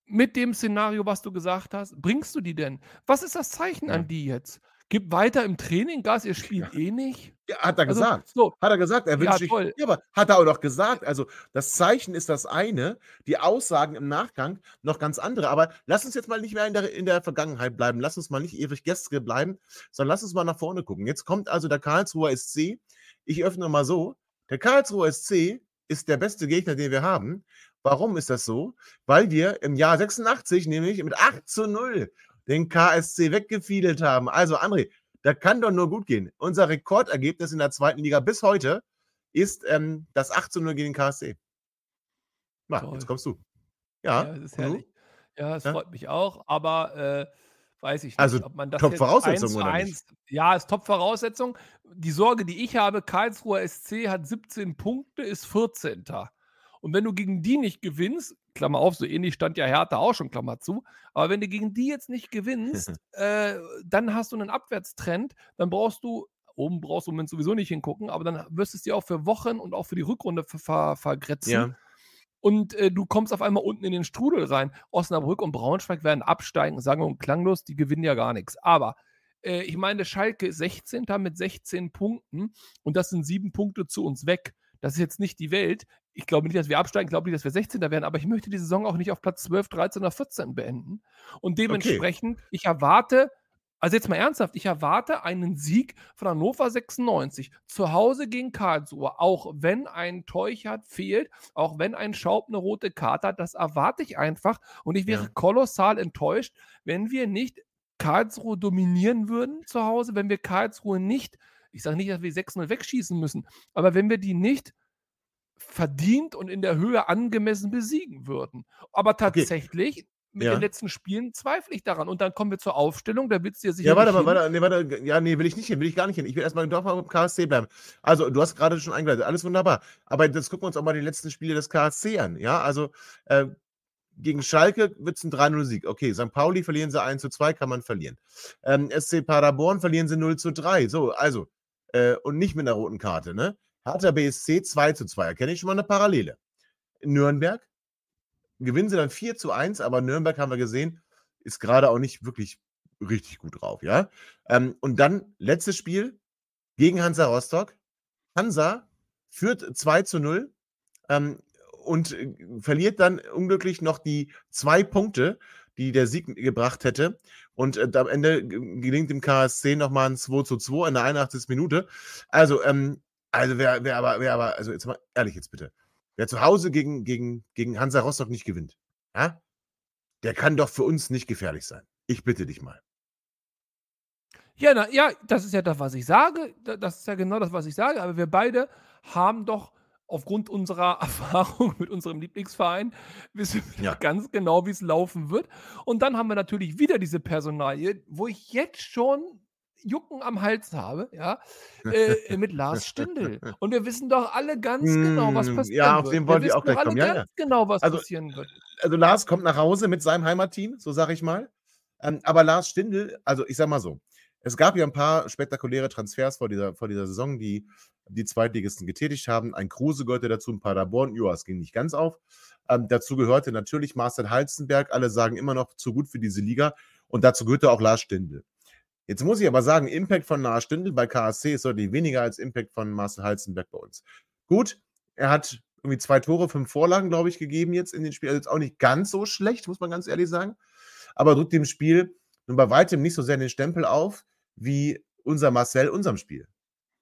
Speaker 2: mit dem Szenario, was du gesagt hast, bringst du die denn? Was ist das Zeichen
Speaker 1: Ja.
Speaker 2: an die jetzt? Gib weiter im Training Gas, ihr spielt eh nicht.
Speaker 1: Ja, hat er
Speaker 2: Also,
Speaker 1: gesagt.
Speaker 2: so,
Speaker 1: Hat er gesagt, er
Speaker 2: Ja,
Speaker 1: wünscht sich.
Speaker 2: toll.
Speaker 1: Ja, aber hat er auch noch gesagt. Also, das Zeichen ist das eine, die Aussagen im Nachgang noch ganz andere. Aber lass uns jetzt mal nicht mehr in der, in der Vergangenheit bleiben. Lass uns mal nicht ewig Gäste bleiben, sondern lass uns mal nach vorne gucken. Jetzt kommt also der Karlsruher SC. Ich öffne mal so. Der Karlsruher SC ist der beste Gegner, den wir haben. Warum ist das so? Weil wir im Jahr 86 nämlich mit 8 zu 0 den KSC weggefiedelt haben. Also, André, da kann doch nur gut gehen. Unser Rekordergebnis in der zweiten Liga bis heute ist ähm, das 8 zu 0 gegen den KSC. Na,
Speaker 2: Toll.
Speaker 1: jetzt kommst du. Ja,
Speaker 2: Ja, das ist
Speaker 1: und du?
Speaker 2: herrlich. Ja, es
Speaker 1: Ja?
Speaker 2: freut mich auch, aber äh, weiß ich nicht,
Speaker 1: Also,
Speaker 2: ob man das 1 zu
Speaker 1: oder
Speaker 2: 1,
Speaker 1: nicht?
Speaker 2: Ja, ist Top-Voraussetzung. Die Sorge, die ich habe, Karlsruher SC hat 17 Punkte, ist 14. Und wenn du gegen die nicht gewinnst, Klammer auf, so ähnlich stand ja Hertha auch schon, Klammer zu, aber wenn du gegen die jetzt nicht gewinnst, äh, dann hast du einen Abwärtstrend, dann brauchst du, oben brauchst du im Moment sowieso nicht hingucken, aber dann wirst du es dir auch für Wochen und auch für die Rückrunde ver ver vergrätzen
Speaker 1: Ja.
Speaker 2: und äh, du kommst auf einmal unten in den Strudel rein. Osnabrück und Braunschweig werden absteigen, sagen wir und klanglos, die gewinnen ja gar nichts. Aber äh, ich meine, Schalke ist 16. mit 16 Punkten und das sind sieben Punkte zu uns weg. Das ist jetzt nicht die Welt. Ich glaube nicht, dass wir absteigen, ich glaube nicht, dass wir 16. werden, aber ich möchte die Saison auch nicht auf Platz 12, 13 oder 14 beenden. Und dementsprechend, ich erwarte, also jetzt mal ernsthaft, ich erwarte einen Sieg von Hannover 96 zu Hause gegen Karlsruhe, auch wenn ein Teuchert fehlt, auch wenn ein Schaub eine rote Karte hat, das erwarte ich einfach und ich wäre
Speaker 1: Ja.
Speaker 2: kolossal enttäuscht, wenn wir nicht Karlsruhe dominieren würden zu Hause, wenn wir Karlsruhe nicht, ich sage nicht, dass wir 6-0 wegschießen müssen, aber wenn wir die nicht verdient und in der Höhe angemessen besiegen würden. Aber tatsächlich, mit
Speaker 1: Ja.
Speaker 2: den letzten Spielen zweifle ich daran. Und dann kommen wir zur Aufstellung, da willst du ja sicher
Speaker 1: Ja, warte mal, warte, nee, warte, ja, nee, will ich nicht hin, will ich gar nicht hin. Ich will erstmal doch mal beim KSC bleiben. Also, du hast gerade schon eingeleitet, alles wunderbar. Aber jetzt gucken wir uns auch mal die letzten Spiele des KSC an. Ja, also äh, gegen Schalke wird es ein 3-0-Sieg. Okay, St. Pauli verlieren sie 1 zu 2, kann man verlieren. Ähm, SC Paderborn verlieren sie 0 zu 3. So, also, äh, und nicht mit einer roten Karte, ne? Hertha BSC 2 zu 2. Erkenne ich schon mal eine Parallele. In Nürnberg gewinnen sie dann 4 zu 1, aber Nürnberg haben wir gesehen, ist gerade auch nicht wirklich richtig gut drauf, ja. Ähm, und dann letztes Spiel gegen Hansa Rostock. Hansa führt 2 zu 0 ähm, und äh, verliert dann unglücklich noch die zwei Punkte, die der Sieg gebracht hätte. Und äh, am Ende gelingt dem KSC nochmal ein 2 zu 2 in der 81. Minute. Also, ähm, also wer, wer aber, wer aber, also jetzt mal ehrlich jetzt bitte, wer zu Hause gegen, gegen, gegen Hansa Rostock nicht gewinnt, ja, der kann doch für uns nicht gefährlich sein. Ich bitte dich mal.
Speaker 2: Ja, na, ja, das ist ja das, was ich sage. Da- Das ist ja genau das, was ich sage. Aber wir beide haben doch aufgrund unserer Erfahrung mit unserem Lieblingsverein wissen wir
Speaker 1: Ja.
Speaker 2: ganz genau, wie es laufen wird. Und dann haben wir natürlich wieder diese Personalie, wo ich jetzt schon Jucken am Hals habe, ja, äh, mit Lars Stindl. Und wir wissen doch alle ganz genau, was passieren
Speaker 1: ja, auf
Speaker 2: wird.
Speaker 1: den
Speaker 2: wir
Speaker 1: wollte ich
Speaker 2: wissen
Speaker 1: auch gleich
Speaker 2: doch alle
Speaker 1: kommen. Ja, ja.
Speaker 2: ganz genau, was
Speaker 1: Also,
Speaker 2: passieren wird.
Speaker 1: also Lars kommt nach Hause mit seinem Heimatteam, so sage ich mal. Ähm, aber Lars Stindl, also ich sag mal so, es gab ja ein paar spektakuläre Transfers vor dieser, vor dieser Saison, die die Zweitligisten getätigt haben. Ein Kruse gehörte dazu, ein Paderborn, es ging nicht ganz auf. Ähm, dazu gehörte natürlich Marcel Halzenberg, alle sagen immer noch zu gut für diese Liga. Und dazu gehörte auch Lars Stindl. Jetzt muss ich aber sagen, Impact von Lars Stindl bei KSC ist deutlich weniger als Impact von Marcel Halzenberg bei uns. Gut, er hat irgendwie zwei Tore, fünf Vorlagen, glaube ich, gegeben jetzt in den Spielen. Also jetzt auch nicht ganz so schlecht, muss man ganz ehrlich sagen. Aber drückt dem Spiel nun bei weitem nicht so sehr den Stempel auf wie unser Marcel unserem Spiel.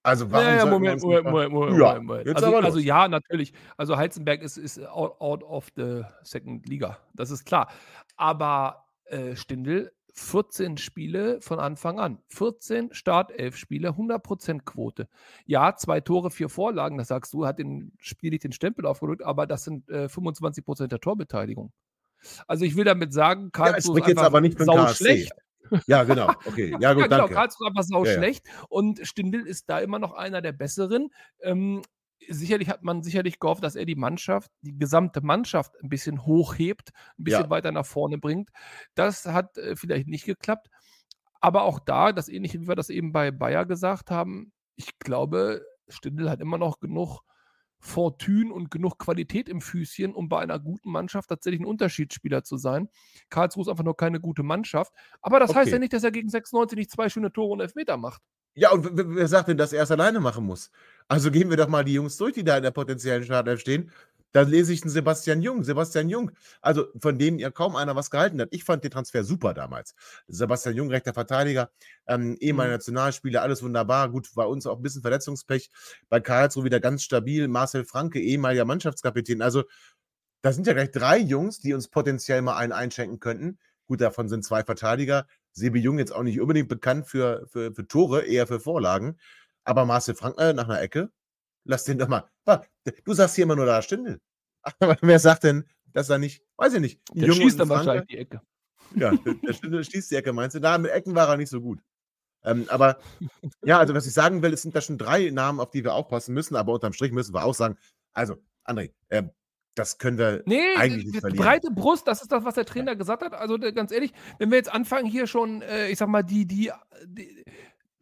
Speaker 1: Also, warum
Speaker 2: ja,
Speaker 1: wir
Speaker 2: Moment, Moment, Moment, Moment,
Speaker 1: Ja,
Speaker 2: Moment, Moment.
Speaker 1: jetzt
Speaker 2: Also, also ja, natürlich. Also Heizenberg ist, ist out, out of the second Liga. Das ist klar. Aber äh, Stindl, 14 Spiele von Anfang an. 14 Startelf-Spiele, 100% Quote. Ja, zwei Tore, vier Vorlagen, das sagst du, hat dem Spiel nicht den Stempel aufgedrückt, aber das sind äh, 25% der Torbeteiligung. Also ich will damit sagen,
Speaker 1: Ja,
Speaker 2: Karlsruhe ist
Speaker 1: spreche jetzt aber nicht den
Speaker 2: sau
Speaker 1: KSC.
Speaker 2: schlecht.
Speaker 1: Ja, genau. Okay. Ja, gut,
Speaker 2: Ja, genau,
Speaker 1: danke.
Speaker 2: Karlsruhe einfach sau
Speaker 1: Ja, ja.
Speaker 2: schlecht und Stindl ist da immer noch einer der besseren. Ähm, sicherlich hat man sicherlich gehofft, dass er die Mannschaft, die gesamte Mannschaft ein bisschen hochhebt, ein bisschen
Speaker 1: Ja.
Speaker 2: weiter nach vorne bringt. Das hat äh, vielleicht nicht geklappt. Aber auch da, das ähnliche, wie wir das eben bei Bayer gesagt haben, ich glaube, Stindl hat immer noch genug Fortune und genug Qualität im Füßchen, um bei einer guten Mannschaft tatsächlich ein Unterschiedsspieler zu sein. Karlsruhe ist einfach nur keine gute Mannschaft. Aber das heißt
Speaker 1: Okay.
Speaker 2: ja nicht, dass er gegen 96 nicht zwei schöne Tore und Elfmeter macht.
Speaker 1: Ja, und wer, wer sagt denn, dass er es alleine machen muss? Also gehen wir doch mal die Jungs durch, die da in der potenziellen Startelf stehen. Da lese ich einen Sebastian Jung. Sebastian Jung, also von dem ja kaum einer was gehalten hat. Ich fand den Transfer super damals. Sebastian Jung, rechter Verteidiger, ähm, ehemaliger
Speaker 2: Mhm.
Speaker 1: Nationalspieler, alles wunderbar. Gut, bei uns auch ein bisschen Verletzungspech. Bei Karlsruhe wieder ganz stabil. Marcel Franke, ehemaliger Mannschaftskapitän. Also da sind ja gleich drei Jungs, die uns potenziell mal einen einschenken könnten. Gut, davon sind zwei Verteidiger. Sebi Jung jetzt auch nicht unbedingt bekannt für, für, für Tore, eher für Vorlagen. Aber Marcel Frank äh, nach einer Ecke, lass den doch mal. Du sagst hier immer nur da Stindel. Aber wer sagt denn, dass er nicht, weiß ich nicht,
Speaker 2: Der
Speaker 1: Jung und
Speaker 2: schießt dann wahrscheinlich die Ecke.
Speaker 1: Ja, der, der Stindel schießt die Ecke, meinst du? Da mit Ecken war er nicht so gut. Ähm, aber ja, also was ich sagen will, es sind da schon drei Namen, auf die wir aufpassen müssen, aber unterm Strich müssen wir auch sagen, also, André, ähm, das können wir
Speaker 2: Nee,
Speaker 1: eigentlich nicht verlieren.
Speaker 2: breite Brust, das ist das, was der Trainer gesagt hat. Also d- ganz ehrlich, wenn wir jetzt anfangen, hier schon, äh, ich sag mal, die, die, die,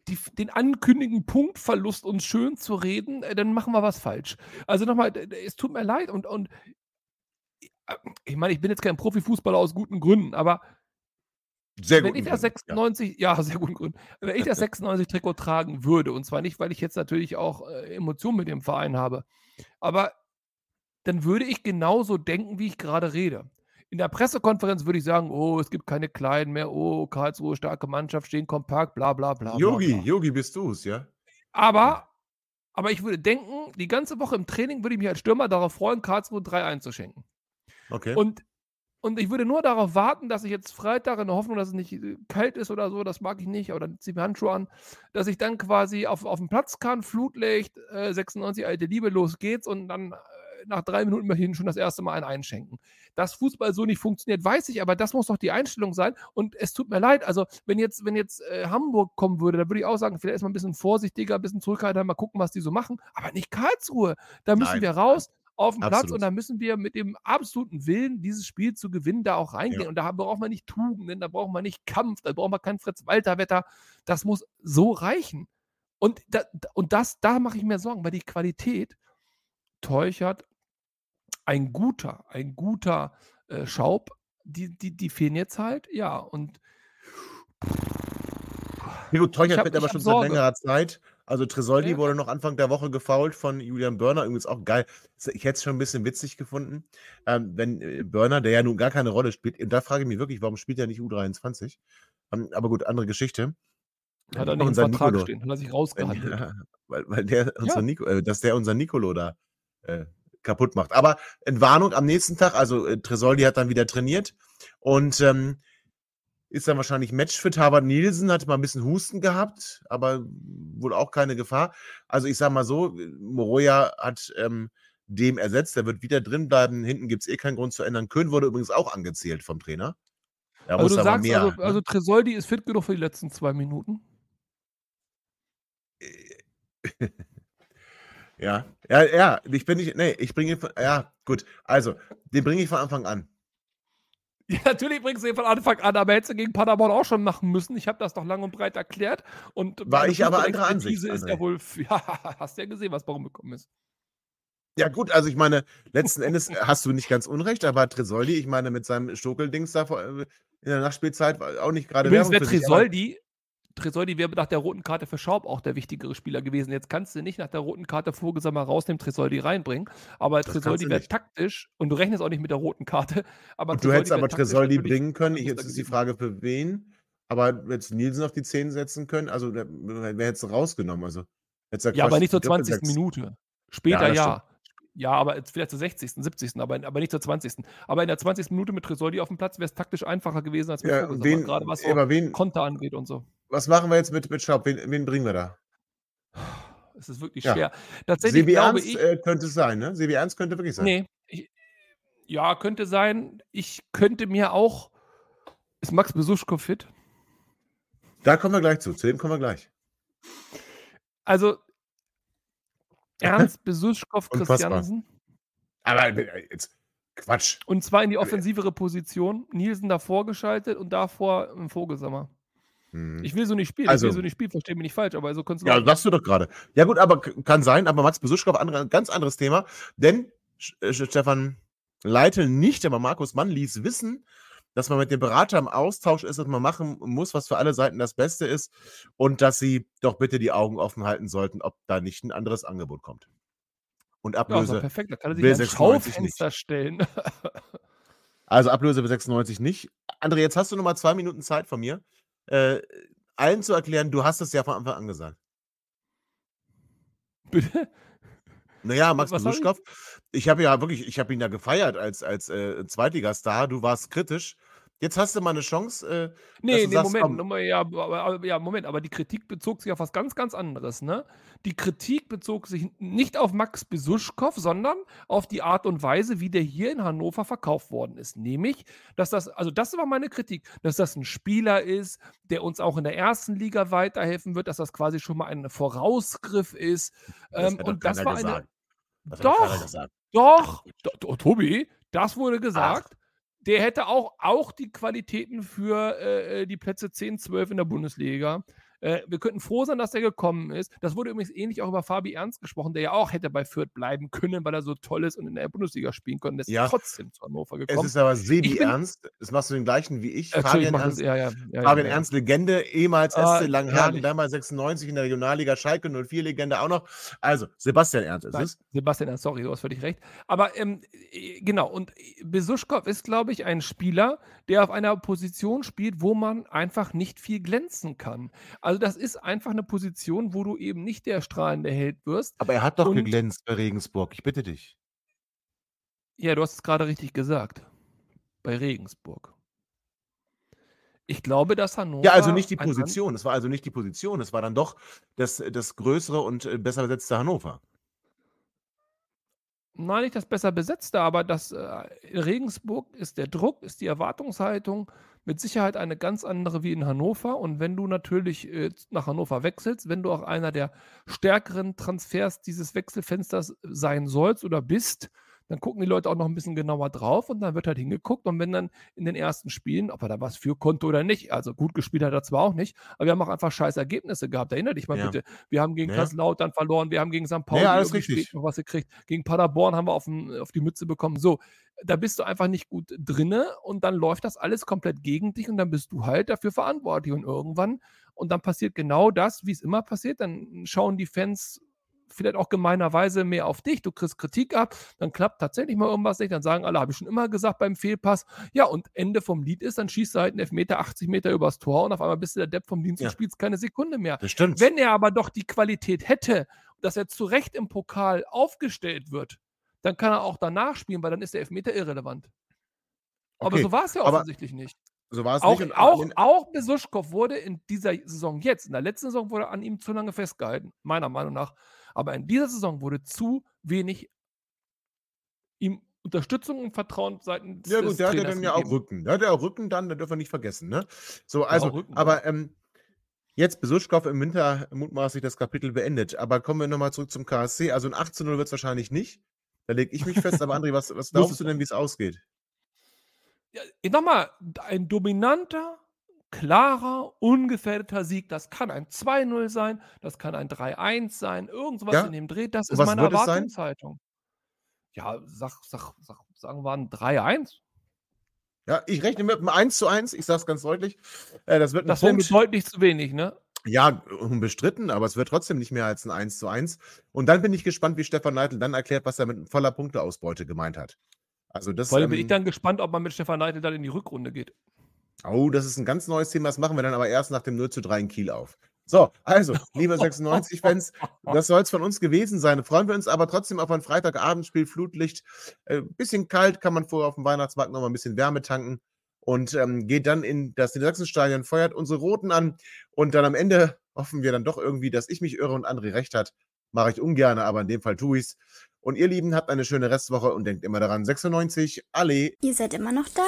Speaker 2: die, den ankündigen Punktverlust uns schön zu reden, äh, dann machen wir was falsch. Also nochmal, es tut mir leid und, und äh, ich meine, ich bin jetzt kein Profifußballer aus guten Gründen, aber
Speaker 1: Sehr
Speaker 2: wenn ich das 96, ja. sehr guten Grund, wenn ich das 96 Trikot tragen würde, und zwar nicht, weil ich jetzt natürlich auch äh, Emotionen mit dem Verein habe, aber dann würde ich genauso denken, wie ich gerade rede. In der Pressekonferenz würde ich sagen, oh, es gibt keine Kleinen mehr, oh, Karlsruhe, starke Mannschaft, stehen kompakt, bla bla bla.
Speaker 1: Yogi. Yogi bist du's, ja?
Speaker 2: Aber, aber ich würde denken, die ganze Woche im Training würde ich mich als Stürmer darauf freuen, Karlsruhe 3 einzuschenken.
Speaker 1: Okay.
Speaker 2: Und, und ich würde nur darauf warten, dass ich jetzt Freitag in der Hoffnung, dass es nicht äh, kalt ist oder so, das mag ich nicht, aber dann ziehe ich mir Handschuhe an, dass ich dann quasi auf, auf den Platz kann, Flutlicht, äh, 96 alte Liebe, los geht's und dann nach drei Minuten möchte ich ihnen schon das erste Mal einen einschenken. Dass Fußball so nicht funktioniert, weiß ich, aber das muss doch die Einstellung sein. Und es tut mir leid, also wenn jetzt, wenn jetzt äh, Hamburg kommen würde, dann würde ich auch sagen, vielleicht erstmal ein bisschen vorsichtiger, ein bisschen zurückhaltender, mal gucken, was die so machen. Aber nicht Karlsruhe. Da müssen
Speaker 1: Nein,
Speaker 2: wir raus auf den Platz und da müssen wir mit dem absoluten Willen, dieses Spiel zu gewinnen, da auch reingehen.
Speaker 1: Ja.
Speaker 2: Und da braucht man nicht Tugenden, da braucht man nicht Kampf, da braucht man kein Fritz-Walter-Wetter. Das muss so reichen. Und, da, und das, da mache ich mir Sorgen, weil die Qualität Teuchert, ein guter, ein guter äh, Schaub, die, die, die fehlen jetzt halt, ja. Und
Speaker 1: Ja, gut, Teuchert wird aber schon
Speaker 2: Sorge.
Speaker 1: seit längerer Zeit. Also Tresoldi
Speaker 2: Ja,
Speaker 1: wurde noch Anfang der Woche gefoult von Julian Börner. Übrigens auch geil. Ich hätte es schon ein bisschen witzig gefunden, ähm, wenn äh, Börner, der ja nun gar keine Rolle spielt, und da frage ich mich wirklich, warum spielt er nicht U23? Ähm, aber gut, andere Geschichte.
Speaker 2: hat er nicht im Vertrag
Speaker 1: Nicolo.
Speaker 2: stehen, hat er sich rausgehandelt.
Speaker 1: ja, weil, weil der unser
Speaker 2: Ja.
Speaker 1: Nico, äh, dass der unser Nicolo da äh, kaputt macht. Aber Entwarnung am nächsten Tag, also äh, Tresoldi hat dann wieder trainiert und ähm, ist dann wahrscheinlich matchfit. Harvard Nielsen hat mal ein bisschen Husten gehabt, aber wohl auch keine Gefahr. Also ich sag mal so, Moroja hat ähm, dem ersetzt, der wird wieder drin bleiben. Hinten gibt es eh keinen Grund zu ändern. Köhn wurde übrigens auch angezählt vom Trainer. Er
Speaker 2: Also du sagst,
Speaker 1: mehr.
Speaker 2: also,
Speaker 1: ne?
Speaker 2: also Tresoldi ist fit genug für die letzten zwei Minuten.
Speaker 1: Ja, ja, ja, ich bin nicht, nee, ich bringe ihn von, ja, gut, also, den bringe ich von Anfang an.
Speaker 2: Ja, natürlich bringst du ihn von Anfang an, aber hättest du gegen Paderborn auch schon machen müssen. Ich habe das doch lang und breit erklärt. Und
Speaker 1: War ich aber anderer Ansicht,
Speaker 2: Fußballexpertise ist ja wohl, ja, hast ja gesehen, was warum gekommen ist.
Speaker 1: Ja, gut, also ich meine, letzten Endes hast du nicht ganz unrecht, aber Tresoldi, ich meine, mit seinem Stokeldings da vor- äh, in der Nachspielzeit war auch nicht gerade
Speaker 2: Übrigens wäre Tresoldi, Tresoldi wäre nach der roten Karte für Schaub auch der wichtigere Spieler gewesen. Jetzt kannst du nicht nach der roten Karte Vogelsammer rausnehmen, Tresoldi reinbringen. Aber
Speaker 1: kannst
Speaker 2: Tresoldi wäre taktisch und du rechnest auch nicht mit der roten Karte. Aber
Speaker 1: Und du hättest aber Tresoldi bringen können. Jetzt ist die. Frage, für wen. Aber jetzt Nielsen auf die 10 setzen können, also wer wer hätte es rausgenommen? Also,
Speaker 2: Ja, Quatsch, aber nicht zur 20. Minute. Später ja. ja. Ja, aber vielleicht zur 60., 70., aber, aber nicht zur 20. Aber in der 20. Minute mit Tresoldi auf dem Platz wäre es taktisch einfacher gewesen als mit
Speaker 1: ja, wen, gerade was so wen,
Speaker 2: Konter angeht und so.
Speaker 1: Was machen wir jetzt mit, mit Schaub? Wen, wen bringen wir da?
Speaker 2: Es ist wirklich ja. schwer.
Speaker 1: Tatsächlich Sebi glaube Ernst, ich, äh, könnte es sein, ne? Sebi Ernst könnte wirklich sein.
Speaker 2: Nee. Ich, ja, könnte sein. Ich könnte mir auch. Ist Max Besuschko fit?
Speaker 1: Da kommen wir gleich zu. Zu dem kommen wir gleich.
Speaker 2: Also, Ernst Besuschkow Christiansen.
Speaker 1: Aber äh, jetzt Quatsch.
Speaker 2: Und zwar in die offensivere Position. Nielsen davor geschaltet und davor im Vogelsammer. Hm. Ich will so nicht spielen, also, ich will so nicht spielen, verstehe mich nicht falsch, aber so kannst
Speaker 1: du. Ja, sagst du doch gerade. Ja, gut, aber kann sein, aber Max Besuschkow, andere, ganz anderes Thema. Denn äh, Stefan Leitl nicht, aber Markus Mann ließ wissen, dass man mit dem Berater im Austausch ist, dass man machen muss, was für alle Seiten das Beste ist und dass sie doch bitte die Augen offen halten sollten, ob da nicht ein anderes Angebot kommt. Und Ablöse. Ja,
Speaker 2: perfekt, da kann er sich ein Schaufenster stellen.
Speaker 1: also Ablöse bis 96 nicht. André, jetzt hast du noch mal zwei Minuten Zeit von mir, äh, allen zu erklären, du hast es ja von Anfang an gesagt. Bitte? Naja, Max Besuschkow, ich habe ja wirklich, ich habe ihn ja gefeiert als, als äh, Zweitligastar. Du warst kritisch. Jetzt hast du mal eine Chance. Äh,
Speaker 2: nee, nee, sagst, Moment, komm. ja, aber, ja, Moment, aber die Kritik bezog sich auf was ganz, ganz anderes, ne? Die Kritik bezog sich nicht auf Max Besuschkow, sondern auf die Art und Weise, wie der hier in Hannover verkauft worden ist. Nämlich, dass das, also das war meine Kritik, dass das ein Spieler ist, der uns auch in der ersten Liga weiterhelfen wird, dass das quasi schon mal ein Vorausgriff ist. Das ähm, und das war eine. Das doch, doch, doch, Tobi, das wurde gesagt. Ach der hätte auch, auch die Qualitäten für äh, die Plätze 10, 12 in der Bundesliga. Äh, wir könnten froh sein, dass er gekommen ist. Das wurde übrigens ähnlich auch über Fabi Ernst gesprochen, der ja auch hätte bei Fürth bleiben können, weil er so toll ist und in der Bundesliga spielen konnte. Der
Speaker 1: ja,
Speaker 2: ist trotzdem zu Hannover gekommen.
Speaker 1: Es ist aber Sebi bin, Ernst, das machst du den gleichen wie ich. Fabian Ernst, ja, ja, ja, Fabian Ernst, Legende, ehemals ah, SC Langhagen, damals 96 in der Regionalliga, Schalke 04 Legende auch noch. Also, Sebastian Ernst ist Nein, es.
Speaker 2: Sebastian Ernst, sorry, du hast völlig recht. Aber ähm, äh, genau, und Besuschkow ist, glaube ich, ein Spieler, der auf einer Position spielt, wo man einfach nicht viel glänzen kann. Also, das ist einfach eine Position, wo du eben nicht der strahlende Held wirst.
Speaker 1: Aber er hat doch und geglänzt bei Regensburg, ich bitte dich.
Speaker 2: Ja, du hast es gerade richtig gesagt. Bei Regensburg. Ich glaube, dass Hannover.
Speaker 1: Ja, also nicht die Position. Es war also nicht die Position. Es war dann doch das, das größere und äh, besser besetzte Hannover.
Speaker 2: Nein, nicht das besser besetzte, aber das äh, in Regensburg ist der Druck, ist die Erwartungshaltung mit Sicherheit eine ganz andere wie in Hannover. Und wenn du natürlich äh, nach Hannover wechselst, wenn du auch einer der stärkeren Transfers dieses Wechselfensters sein sollst oder bist, dann gucken die Leute auch noch ein bisschen genauer drauf und dann wird halt hingeguckt. Und wenn dann in den ersten Spielen, ob er da was für konnte oder nicht, also gut gespielt hat er zwar auch nicht, aber wir haben auch einfach scheiß Ergebnisse gehabt. Erinner dich mal ja. bitte. Wir haben gegen ja. Kaiserslautern verloren, wir haben gegen St. Pauli
Speaker 1: ja,
Speaker 2: noch was gekriegt. Gegen Paderborn haben wir auf, den, auf die Mütze bekommen. So, da bist du einfach nicht gut drinne und dann läuft das alles komplett gegen dich und dann bist du halt dafür verantwortlich. Und irgendwann, und dann passiert genau das, wie es immer passiert, dann schauen die Fans vielleicht auch gemeinerweise mehr auf dich, du kriegst Kritik ab, dann klappt tatsächlich mal irgendwas nicht, dann sagen alle, habe ich schon immer gesagt beim Fehlpass. Ja, und Ende vom Lied ist, dann schießt er halt einen Elfmeter 80 Meter übers Tor und auf einmal bist du der Depp vom Dienst ja. und spielst keine Sekunde mehr.
Speaker 1: Das stimmt.
Speaker 2: Wenn er aber doch die Qualität hätte, dass er zu Recht im Pokal aufgestellt wird, dann kann er auch danach spielen, weil dann ist der Elfmeter irrelevant. Okay. Aber so war es ja offensichtlich Aber nicht.
Speaker 1: So war es
Speaker 2: auch,
Speaker 1: nicht.
Speaker 2: Auch, auch Besuschkow wurde in dieser Saison jetzt, in der letzten Saison wurde an ihm zu lange festgehalten, meiner Meinung nach. Aber in dieser Saison wurde zu wenig ihm Unterstützung und Vertrauen seitens
Speaker 1: Ja gut, der hat ja dann ja auch Rücken. Der hat ja auch Rücken dann, da dürfen wir nicht vergessen. Ne? So, also, Rücken, aber ähm, jetzt Besuschkow im Winter mutmaßlich das Kapitel beendet. Aber kommen wir nochmal zurück zum KSC. Also ein 18-0 wird es wahrscheinlich nicht. Da lege ich mich fest. Aber André, was, was glaubst du denn, wie es ausgeht?
Speaker 2: Ja, nochmal, ein dominanter klarer, ungefährdeter Sieg. Das kann ein 2-0 sein, das kann ein 3-1 sein, irgendwas ja? in dem Dreh. Das ist meine Erwartungshaltung. Ja, sag, sag, sag, sagen wir ein 3-1.
Speaker 1: Ja, ich rechne mit einem 1 zu 1, ich sage es ganz deutlich. Äh, das wird
Speaker 2: das wäre deutlich zu wenig, ne?
Speaker 1: Ja, unbestritten, aber es wird trotzdem nicht mehr als ein 1 zu 1. Und dann bin ich gespannt, wie Stefan Neidl dann erklärt, was er mit voller Punkteausbeute gemeint hat. Also das,
Speaker 2: Vor allem ähm, bin ich dann gespannt, ob man mit Stefan Neidl dann in die Rückrunde geht.
Speaker 1: Oh, das ist ein ganz neues Thema. Das machen wir dann aber erst nach dem 0 zu 3 in Kiel auf. So, also, liebe 96-Fans, das soll es von uns gewesen sein. Freuen wir uns aber trotzdem auf ein Freitagabendspiel, Flutlicht. Äh, bisschen kalt, kann man vorher auf dem Weihnachtsmarkt noch mal ein bisschen Wärme tanken und ähm, geht dann in das Niedersachsenstadion, feuert unsere Roten an und dann am Ende hoffen wir dann doch irgendwie, dass ich mich irre und André recht hat. Mache ich ungern, aber in dem Fall tue ich's. Und ihr Lieben, habt eine schöne Restwoche und denkt immer daran, 96, alle.
Speaker 6: Ihr seid immer noch da?